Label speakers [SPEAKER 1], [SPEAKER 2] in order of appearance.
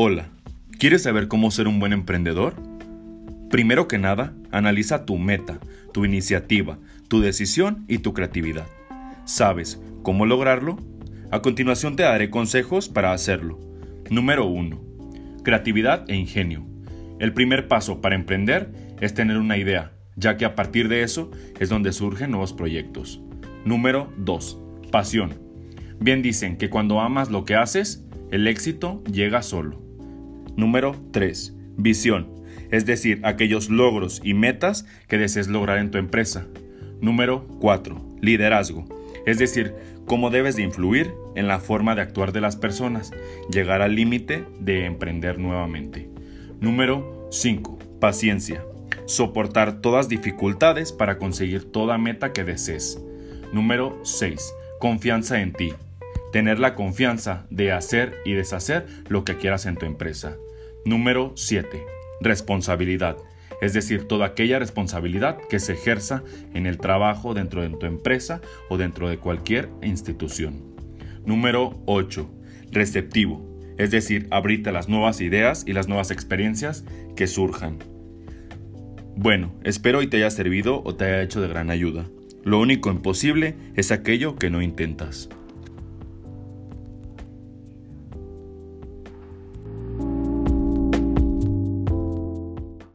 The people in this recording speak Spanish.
[SPEAKER 1] Hola, ¿quieres saber cómo ser un buen emprendedor? Primero que nada, analiza tu meta, tu iniciativa, tu decisión y tu creatividad. ¿Sabes cómo lograrlo? A continuación te daré consejos para hacerlo. Número 1. Creatividad e ingenio. El primer paso para emprender es tener una idea, ya que a partir de eso es donde surgen nuevos proyectos. Número 2. Pasión. Bien dicen que cuando amas lo que haces, el éxito llega solo. Número 3. Visión, es decir, aquellos logros y metas que desees lograr en tu empresa. Número 4. Liderazgo, es decir, cómo debes de influir en la forma de actuar de las personas, llegar al límite de emprender nuevamente. Número 5. Paciencia, soportar todas dificultades para conseguir toda meta que desees. Número 6. Confianza en ti. Tener la confianza de hacer y deshacer lo que quieras en tu empresa. Número 7. Responsabilidad. Es decir, toda aquella responsabilidad que se ejerza en el trabajo dentro de tu empresa o dentro de cualquier institución. Número 8. Receptivo. Es decir, abrirte las nuevas ideas y las nuevas experiencias que surjan. Bueno, espero y te haya servido o te haya hecho de gran ayuda. Lo único imposible es aquello que no intentas.